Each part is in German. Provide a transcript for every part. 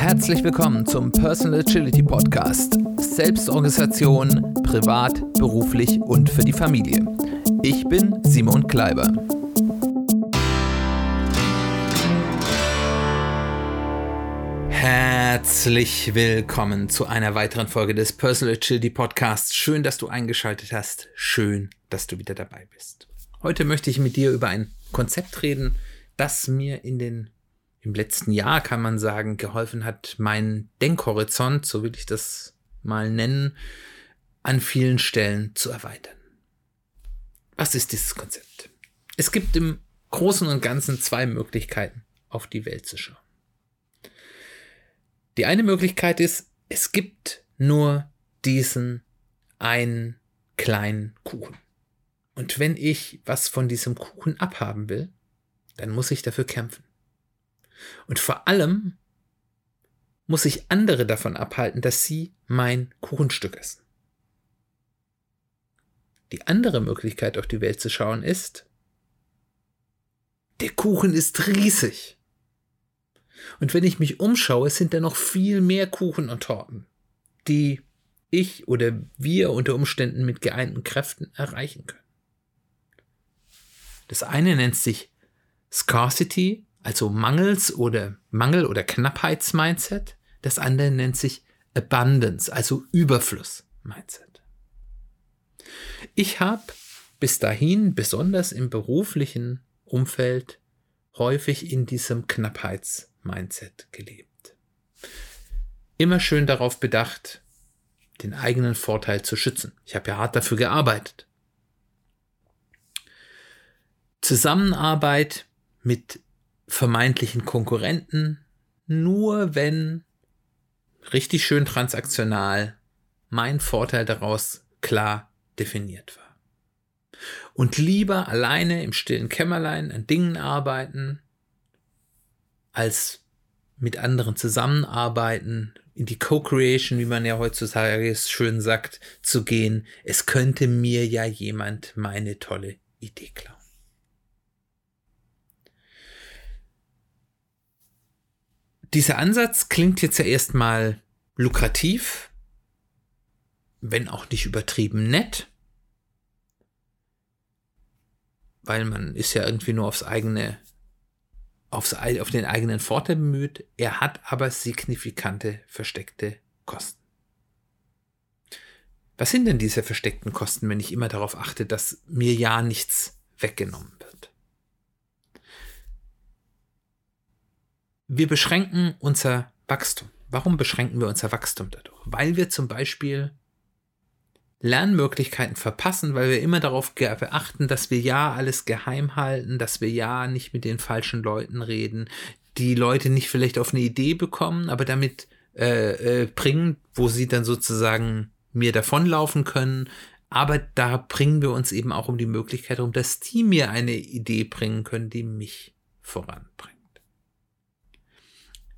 Herzlich willkommen zum Personal Agility Podcast. Selbstorganisation, privat, beruflich und für die Familie. Ich bin Simon Kleiber. Herzlich willkommen zu einer weiteren Folge des Personal Agility Podcasts. Schön, dass du eingeschaltet hast. Schön, dass du wieder dabei bist. Heute möchte ich mit dir über ein Konzept reden, das mir in den im letzten Jahr, kann man sagen, geholfen hat, meinen Denkhorizont, so will ich das mal nennen, an vielen Stellen zu erweitern. Was ist dieses Konzept? Es gibt im Großen und Ganzen zwei Möglichkeiten, auf die Welt zu schauen. Die eine Möglichkeit ist, es gibt nur diesen einen kleinen Kuchen. Und wenn ich was von diesem Kuchen abhaben will, dann muss ich dafür kämpfen. Und vor allem muss ich andere davon abhalten, dass sie mein Kuchenstück essen. Die andere Möglichkeit, auf die Welt zu schauen, ist, der Kuchen ist riesig. Und wenn ich mich umschaue, sind da noch viel mehr Kuchen und Torten, die ich oder wir unter Umständen mit geeinten Kräften erreichen können. Das eine nennt sich Scarcity also Mangels- oder Mangel- oder Knappheits-Mindset. Das andere nennt sich Abundance, also Überfluss-Mindset. Ich habe bis dahin, besonders im beruflichen Umfeld, häufig in diesem Knappheits-Mindset gelebt. Immer schön darauf bedacht, den eigenen Vorteil zu schützen. Ich habe ja hart dafür gearbeitet. Zusammenarbeit mit vermeintlichen Konkurrenten, nur wenn richtig schön transaktional mein Vorteil daraus klar definiert war. Und lieber alleine im stillen Kämmerlein an Dingen arbeiten, als mit anderen zusammenarbeiten, in die Co-Creation, wie man ja heutzutage schön sagt, zu gehen. Es könnte mir ja jemand meine tolle Idee klauen. Dieser Ansatz klingt jetzt ja erstmal lukrativ, wenn auch nicht übertrieben nett, weil man ist ja irgendwie nur aufs eigene, aufs, auf den eigenen Vorteil bemüht. Er hat aber signifikante versteckte Kosten. Was sind denn diese versteckten Kosten, wenn ich immer darauf achte, dass mir ja nichts weggenommen wird? Wir beschränken unser Wachstum. Warum beschränken wir unser Wachstum dadurch? Weil wir zum Beispiel Lernmöglichkeiten verpassen, weil wir immer darauf beachten, dass wir ja alles geheim halten, dass wir ja nicht mit den falschen Leuten reden, die Leute nicht vielleicht auf eine Idee bekommen, aber damit äh, äh, bringen, wo sie dann sozusagen mir davonlaufen können. Aber da bringen wir uns eben auch um die Möglichkeit um, dass die mir eine Idee bringen können, die mich voranbringt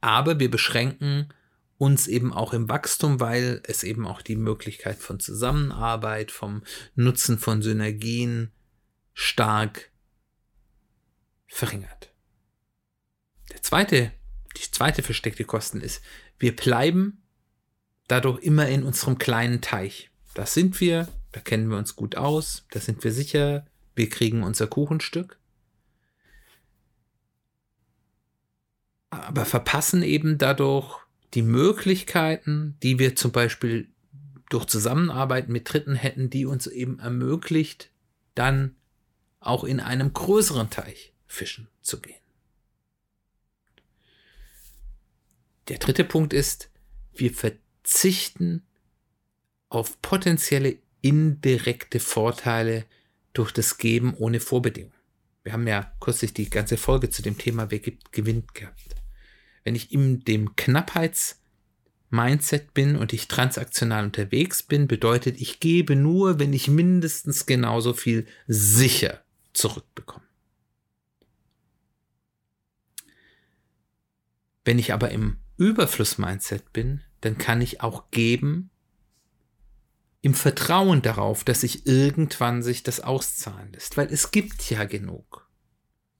aber wir beschränken uns eben auch im Wachstum, weil es eben auch die Möglichkeit von Zusammenarbeit, vom Nutzen von Synergien stark verringert. Der zweite, die zweite versteckte Kosten ist, wir bleiben dadurch immer in unserem kleinen Teich. Da sind wir, da kennen wir uns gut aus, da sind wir sicher, wir kriegen unser Kuchenstück. Aber verpassen eben dadurch die Möglichkeiten, die wir zum Beispiel durch Zusammenarbeit mit Dritten hätten, die uns eben ermöglicht, dann auch in einem größeren Teich fischen zu gehen. Der dritte Punkt ist, wir verzichten auf potenzielle indirekte Vorteile durch das Geben ohne Vorbedingung. Wir haben ja kürzlich die ganze Folge zu dem Thema Wer gibt, gewinnt gehabt wenn ich in dem Knappheits-Mindset bin und ich transaktional unterwegs bin, bedeutet, ich gebe nur, wenn ich mindestens genauso viel sicher zurückbekomme. Wenn ich aber im Überfluss-Mindset bin, dann kann ich auch geben, im Vertrauen darauf, dass sich irgendwann sich das auszahlen lässt, weil es gibt ja genug.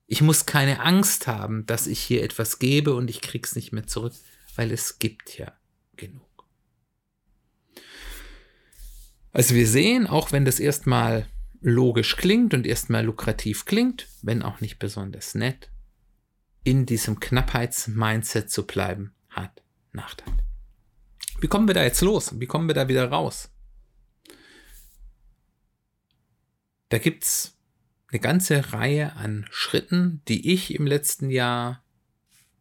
Ich muss keine Angst haben, dass ich hier etwas gebe und ich krieg's nicht mehr zurück, weil es gibt ja genug. Also wir sehen, auch wenn das erstmal logisch klingt und erstmal lukrativ klingt, wenn auch nicht besonders nett, in diesem Knappheitsmindset zu bleiben, hat Nachteile. Wie kommen wir da jetzt los? Wie kommen wir da wieder raus? Da gibt es eine ganze Reihe an Schritten, die ich im letzten Jahr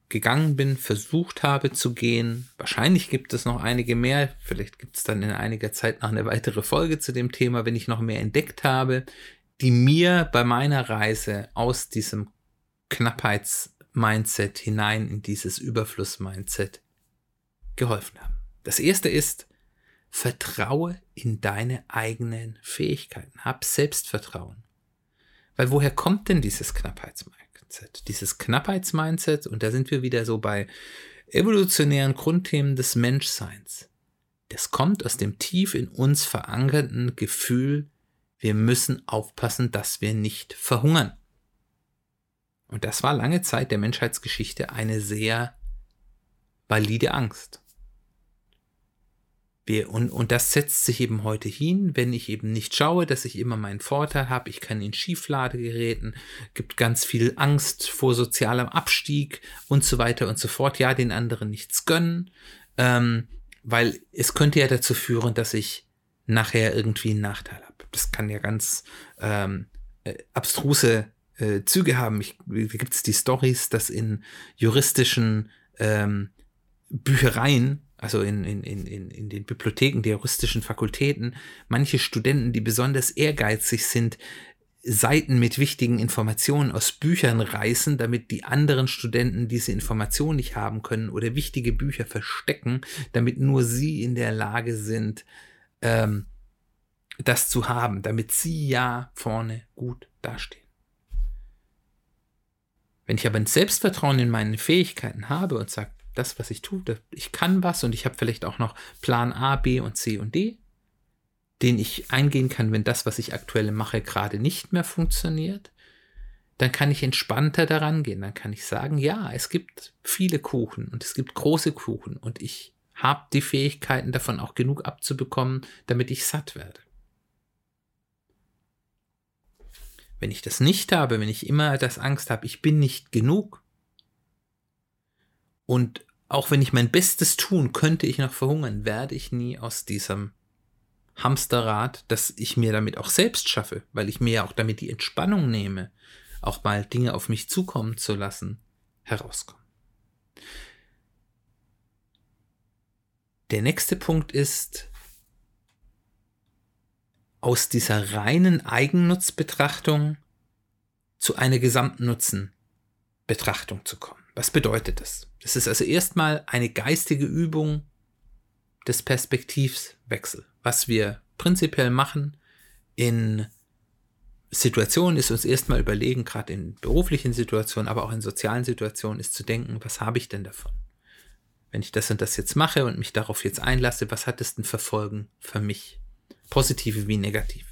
gegangen bin, versucht habe zu gehen. Wahrscheinlich gibt es noch einige mehr. Vielleicht gibt es dann in einiger Zeit noch eine weitere Folge zu dem Thema, wenn ich noch mehr entdeckt habe, die mir bei meiner Reise aus diesem Knappheits-Mindset hinein in dieses Überfluss-Mindset geholfen haben. Das erste ist, vertraue in deine eigenen Fähigkeiten. Hab Selbstvertrauen. Weil woher kommt denn dieses Knappheitsmindset? Dieses Knappheitsmindset, und da sind wir wieder so bei evolutionären Grundthemen des Menschseins. Das kommt aus dem tief in uns verankerten Gefühl, wir müssen aufpassen, dass wir nicht verhungern. Und das war lange Zeit der Menschheitsgeschichte eine sehr valide Angst. Wir, und, und das setzt sich eben heute hin, wenn ich eben nicht schaue, dass ich immer meinen Vorteil habe. Ich kann in Schiefladegeräten, gibt ganz viel Angst vor sozialem Abstieg und so weiter und so fort. Ja, den anderen nichts gönnen, ähm, weil es könnte ja dazu führen, dass ich nachher irgendwie einen Nachteil habe. Das kann ja ganz ähm, äh, abstruse äh, Züge haben. Ich, gibt es die Stories, dass in juristischen ähm, Büchereien also in, in, in, in den Bibliotheken der juristischen Fakultäten, manche Studenten, die besonders ehrgeizig sind, Seiten mit wichtigen Informationen aus Büchern reißen, damit die anderen Studenten diese Information nicht haben können oder wichtige Bücher verstecken, damit nur sie in der Lage sind, ähm, das zu haben, damit sie ja vorne gut dastehen. Wenn ich aber ein Selbstvertrauen in meine Fähigkeiten habe und sage, das, was ich tue, ich kann was und ich habe vielleicht auch noch Plan A, B und C und D, den ich eingehen kann, wenn das, was ich aktuell mache, gerade nicht mehr funktioniert, dann kann ich entspannter daran gehen. Dann kann ich sagen, ja, es gibt viele Kuchen und es gibt große Kuchen und ich habe die Fähigkeiten davon auch genug abzubekommen, damit ich satt werde. Wenn ich das nicht habe, wenn ich immer das Angst habe, ich bin nicht genug, und auch wenn ich mein Bestes tun, könnte ich noch verhungern, werde ich nie aus diesem Hamsterrad, das ich mir damit auch selbst schaffe, weil ich mir ja auch damit die Entspannung nehme, auch mal Dinge auf mich zukommen zu lassen, herauskommen. Der nächste Punkt ist, aus dieser reinen Eigennutzbetrachtung zu einer Gesamtnutzenbetrachtung zu kommen. Was bedeutet das? Das ist also erstmal eine geistige Übung des Perspektivwechsel. Was wir prinzipiell machen in Situationen ist uns erstmal überlegen, gerade in beruflichen Situationen, aber auch in sozialen Situationen, ist zu denken, was habe ich denn davon? Wenn ich das und das jetzt mache und mich darauf jetzt einlasse, was hat es denn für Folgen für mich? Positive wie negative.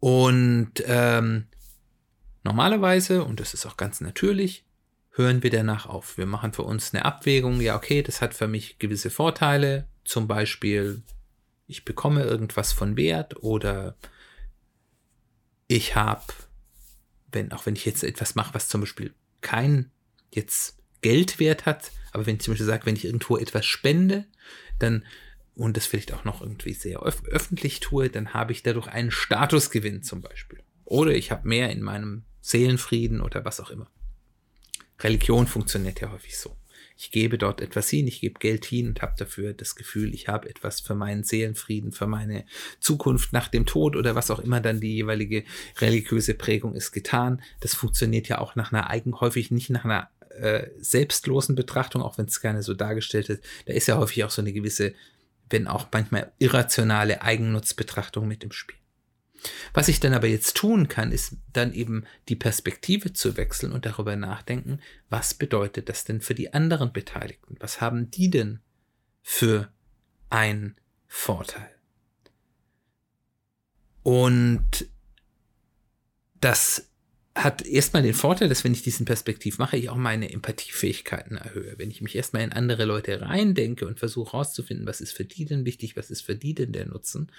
Und ähm, normalerweise, und das ist auch ganz natürlich, hören wir danach auf. Wir machen für uns eine Abwägung, ja, okay, das hat für mich gewisse Vorteile, zum Beispiel, ich bekomme irgendwas von Wert oder ich habe, wenn, auch wenn ich jetzt etwas mache, was zum Beispiel kein jetzt Geldwert hat, aber wenn ich zum Beispiel sage, wenn ich irgendwo etwas spende, dann und das vielleicht auch noch irgendwie sehr öf öffentlich tue, dann habe ich dadurch einen Statusgewinn zum Beispiel. Oder ich habe mehr in meinem Seelenfrieden oder was auch immer. Religion funktioniert ja häufig so. Ich gebe dort etwas hin, ich gebe Geld hin und habe dafür das Gefühl, ich habe etwas für meinen Seelenfrieden, für meine Zukunft nach dem Tod oder was auch immer dann die jeweilige religiöse Prägung ist getan. Das funktioniert ja auch nach einer eigen, häufig nicht nach einer äh, selbstlosen Betrachtung, auch wenn es gerne so dargestellt ist. Da ist ja häufig auch so eine gewisse, wenn auch manchmal irrationale Eigennutzbetrachtung mit im Spiel. Was ich dann aber jetzt tun kann, ist dann eben die Perspektive zu wechseln und darüber nachdenken, was bedeutet das denn für die anderen Beteiligten? Was haben die denn für einen Vorteil? Und das hat erstmal den Vorteil, dass wenn ich diesen Perspektiv mache, ich auch meine Empathiefähigkeiten erhöhe. Wenn ich mich erstmal in andere Leute reindenke und versuche herauszufinden, was ist für die denn wichtig, was ist für die denn der Nutzen,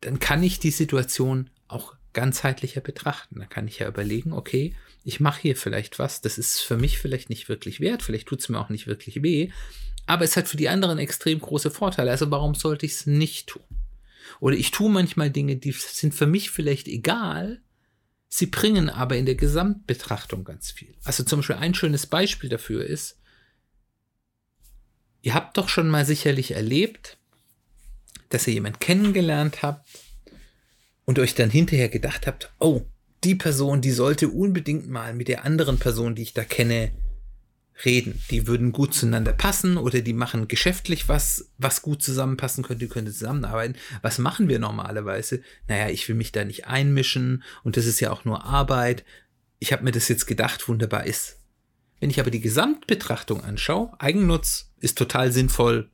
dann kann ich die Situation auch ganzheitlicher betrachten. Da kann ich ja überlegen, okay, ich mache hier vielleicht was, das ist für mich vielleicht nicht wirklich wert, vielleicht tut es mir auch nicht wirklich weh, aber es hat für die anderen extrem große Vorteile. Also warum sollte ich es nicht tun? Oder ich tue manchmal Dinge, die sind für mich vielleicht egal, sie bringen aber in der Gesamtbetrachtung ganz viel. Also zum Beispiel ein schönes Beispiel dafür ist, ihr habt doch schon mal sicherlich erlebt, dass ihr jemanden kennengelernt habt und euch dann hinterher gedacht habt, oh, die Person, die sollte unbedingt mal mit der anderen Person, die ich da kenne, reden. Die würden gut zueinander passen oder die machen geschäftlich was, was gut zusammenpassen könnte, die könnte zusammenarbeiten. Was machen wir normalerweise? Naja, ich will mich da nicht einmischen und das ist ja auch nur Arbeit. Ich habe mir das jetzt gedacht, wunderbar ist. Wenn ich aber die Gesamtbetrachtung anschaue, Eigennutz ist total sinnvoll,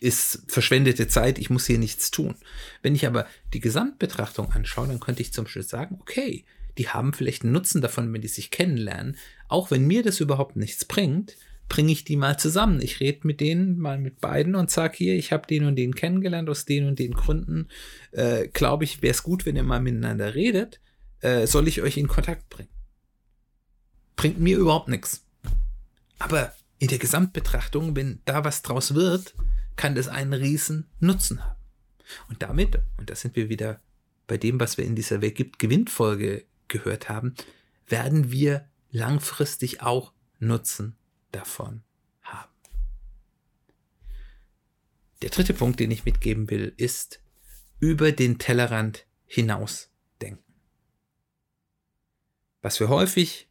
ist verschwendete Zeit, ich muss hier nichts tun. Wenn ich aber die Gesamtbetrachtung anschaue, dann könnte ich zum Schluss sagen, okay, die haben vielleicht einen Nutzen davon, wenn die sich kennenlernen. Auch wenn mir das überhaupt nichts bringt, bringe ich die mal zusammen. Ich rede mit denen, mal mit beiden und sage hier, ich habe den und den kennengelernt aus den und den Gründen. Äh, Glaube ich, wäre es gut, wenn ihr mal miteinander redet. Äh, soll ich euch in Kontakt bringen? Bringt mir überhaupt nichts. Aber in der Gesamtbetrachtung, wenn da was draus wird, kann das einen riesen Nutzen haben. Und damit, und da sind wir wieder bei dem, was wir in dieser Wer gibt Gewinnfolge gehört haben, werden wir langfristig auch Nutzen davon haben. Der dritte Punkt, den ich mitgeben will, ist über den Tellerrand hinaus denken. Was wir häufig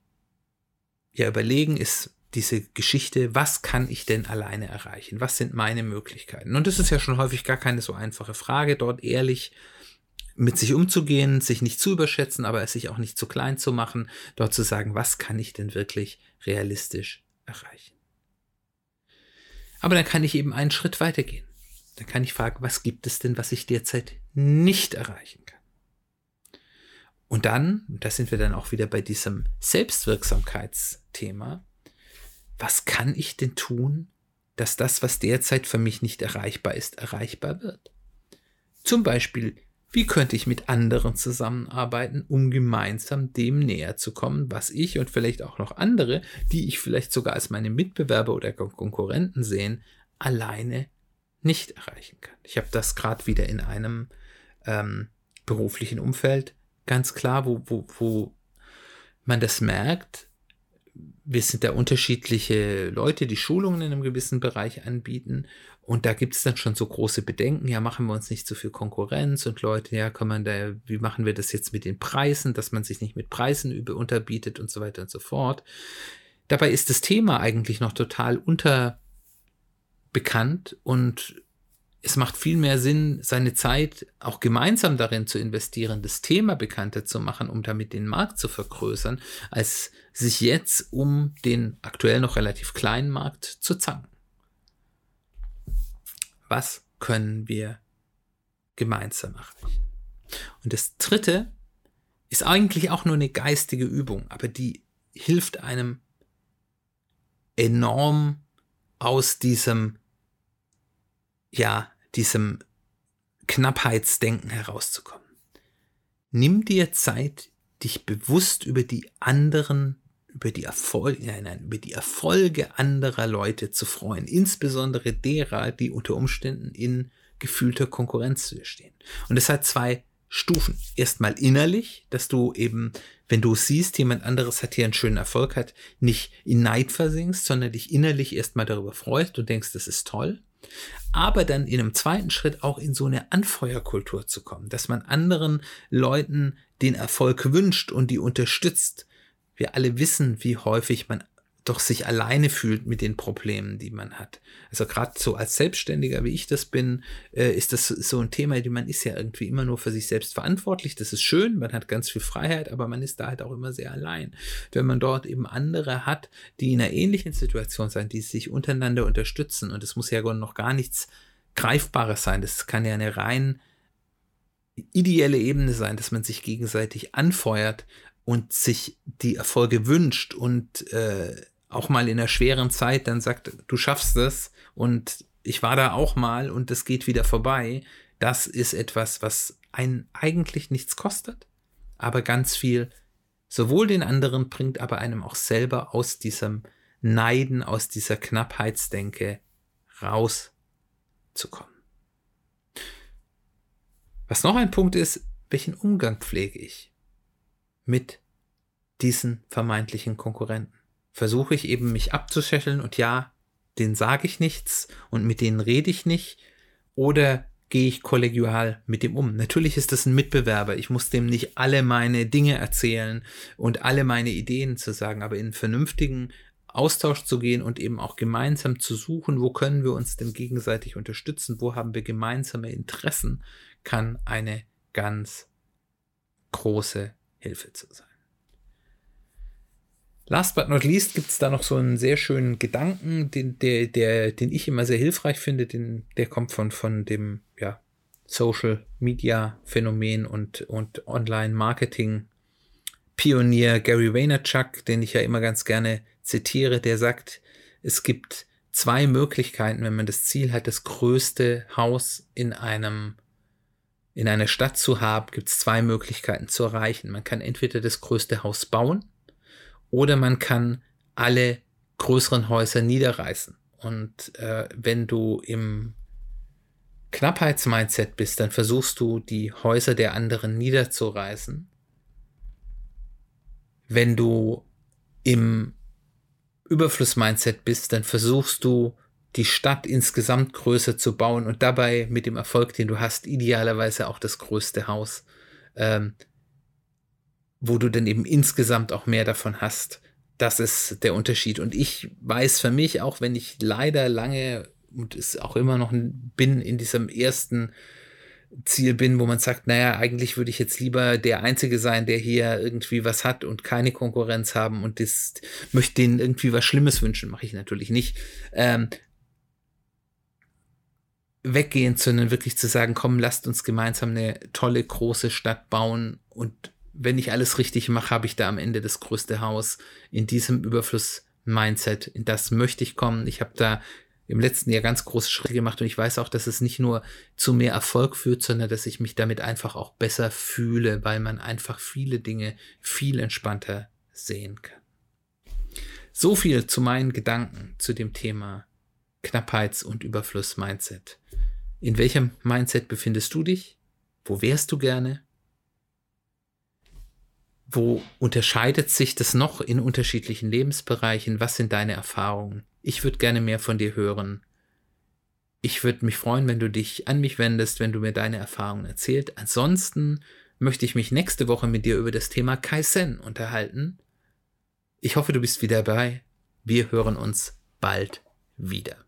ja überlegen, ist diese Geschichte, was kann ich denn alleine erreichen? Was sind meine Möglichkeiten? Und das ist ja schon häufig gar keine so einfache Frage, dort ehrlich mit sich umzugehen, sich nicht zu überschätzen, aber es sich auch nicht zu klein zu machen, dort zu sagen, was kann ich denn wirklich realistisch erreichen? Aber dann kann ich eben einen Schritt weitergehen. Dann kann ich fragen, was gibt es denn, was ich derzeit nicht erreichen kann? Und dann, da sind wir dann auch wieder bei diesem Selbstwirksamkeitsthema, was kann ich denn tun, dass das, was derzeit für mich nicht erreichbar ist, erreichbar wird? Zum Beispiel, wie könnte ich mit anderen zusammenarbeiten, um gemeinsam dem näher zu kommen, was ich und vielleicht auch noch andere, die ich vielleicht sogar als meine Mitbewerber oder Konkurrenten sehen, alleine nicht erreichen kann. Ich habe das gerade wieder in einem ähm, beruflichen Umfeld ganz klar, wo, wo, wo man das merkt, wir sind da unterschiedliche Leute, die Schulungen in einem gewissen Bereich anbieten. Und da gibt es dann schon so große Bedenken, ja, machen wir uns nicht zu viel Konkurrenz und Leute, ja, kann man da, wie machen wir das jetzt mit den Preisen, dass man sich nicht mit Preisen über, unterbietet und so weiter und so fort. Dabei ist das Thema eigentlich noch total unterbekannt und es macht viel mehr Sinn, seine Zeit auch gemeinsam darin zu investieren, das Thema bekannter zu machen, um damit den Markt zu vergrößern, als sich jetzt um den aktuell noch relativ kleinen Markt zu zanken. Was können wir gemeinsam erreichen? Und das dritte ist eigentlich auch nur eine geistige Übung, aber die hilft einem enorm aus diesem ja, diesem Knappheitsdenken herauszukommen. Nimm dir Zeit, dich bewusst über die anderen, über die Erfolge, nein, nein, über die Erfolge anderer Leute zu freuen, insbesondere derer, die unter Umständen in gefühlter Konkurrenz zu dir stehen. Und es hat zwei Stufen. Erstmal innerlich, dass du eben, wenn du siehst, jemand anderes hat hier einen schönen Erfolg hat, nicht in Neid versinkst, sondern dich innerlich erstmal darüber freust und denkst, das ist toll aber dann in einem zweiten Schritt auch in so eine Anfeuerkultur zu kommen, dass man anderen Leuten den Erfolg wünscht und die unterstützt. Wir alle wissen, wie häufig man doch sich alleine fühlt mit den Problemen, die man hat. Also gerade so als Selbstständiger, wie ich das bin, äh, ist das so ein Thema, die man ist ja irgendwie immer nur für sich selbst verantwortlich. Das ist schön, man hat ganz viel Freiheit, aber man ist da halt auch immer sehr allein. Wenn man dort eben andere hat, die in einer ähnlichen Situation sind, die sich untereinander unterstützen und es muss ja noch gar nichts Greifbares sein. Das kann ja eine rein ideelle Ebene sein, dass man sich gegenseitig anfeuert und sich die Erfolge wünscht und äh, auch mal in einer schweren Zeit dann sagt, du schaffst es und ich war da auch mal und es geht wieder vorbei, das ist etwas, was einen eigentlich nichts kostet, aber ganz viel sowohl den anderen bringt, aber einem auch selber aus diesem Neiden, aus dieser Knappheitsdenke rauszukommen. Was noch ein Punkt ist, welchen Umgang pflege ich mit diesen vermeintlichen Konkurrenten? Versuche ich eben mich abzuschächeln und ja, denen sage ich nichts und mit denen rede ich nicht oder gehe ich kollegial mit dem um. Natürlich ist das ein Mitbewerber. Ich muss dem nicht alle meine Dinge erzählen und alle meine Ideen zu sagen, aber in vernünftigen Austausch zu gehen und eben auch gemeinsam zu suchen, wo können wir uns denn gegenseitig unterstützen, wo haben wir gemeinsame Interessen, kann eine ganz große Hilfe zu sein. Last but not least gibt es da noch so einen sehr schönen Gedanken, den, der, der, den ich immer sehr hilfreich finde, den, der kommt von, von dem ja, Social Media Phänomen und, und Online Marketing Pionier Gary Vaynerchuk, den ich ja immer ganz gerne zitiere, der sagt, es gibt zwei Möglichkeiten, wenn man das Ziel hat, das größte Haus in einem in einer Stadt zu haben, gibt es zwei Möglichkeiten zu erreichen. Man kann entweder das größte Haus bauen oder man kann alle größeren Häuser niederreißen. Und äh, wenn du im Knappheitsmindset bist, dann versuchst du die Häuser der anderen niederzureißen. Wenn du im Überfluss-Mindset bist, dann versuchst du die Stadt insgesamt größer zu bauen und dabei mit dem Erfolg, den du hast, idealerweise auch das größte Haus, ähm, wo du dann eben insgesamt auch mehr davon hast. Das ist der Unterschied. Und ich weiß für mich, auch wenn ich leider lange und es auch immer noch bin in diesem ersten Ziel bin, wo man sagt, naja, eigentlich würde ich jetzt lieber der Einzige sein, der hier irgendwie was hat und keine Konkurrenz haben und das möchte denen irgendwie was Schlimmes wünschen, mache ich natürlich nicht. Ähm, weggehen, sondern wirklich zu sagen, komm, lasst uns gemeinsam eine tolle große Stadt bauen und wenn ich alles richtig mache, habe ich da am Ende das größte Haus in diesem Überfluss-Mindset. In das möchte ich kommen. Ich habe da im letzten Jahr ganz große Schritte gemacht und ich weiß auch, dass es nicht nur zu mehr Erfolg führt, sondern dass ich mich damit einfach auch besser fühle, weil man einfach viele Dinge viel entspannter sehen kann. So viel zu meinen Gedanken zu dem Thema Knappheits- und Überfluss-Mindset. In welchem Mindset befindest du dich? Wo wärst du gerne? Wo unterscheidet sich das noch in unterschiedlichen Lebensbereichen? Was sind deine Erfahrungen? Ich würde gerne mehr von dir hören. Ich würde mich freuen, wenn du dich an mich wendest, wenn du mir deine Erfahrungen erzählst. Ansonsten möchte ich mich nächste Woche mit dir über das Thema Kaizen unterhalten. Ich hoffe, du bist wieder dabei. Wir hören uns bald wieder.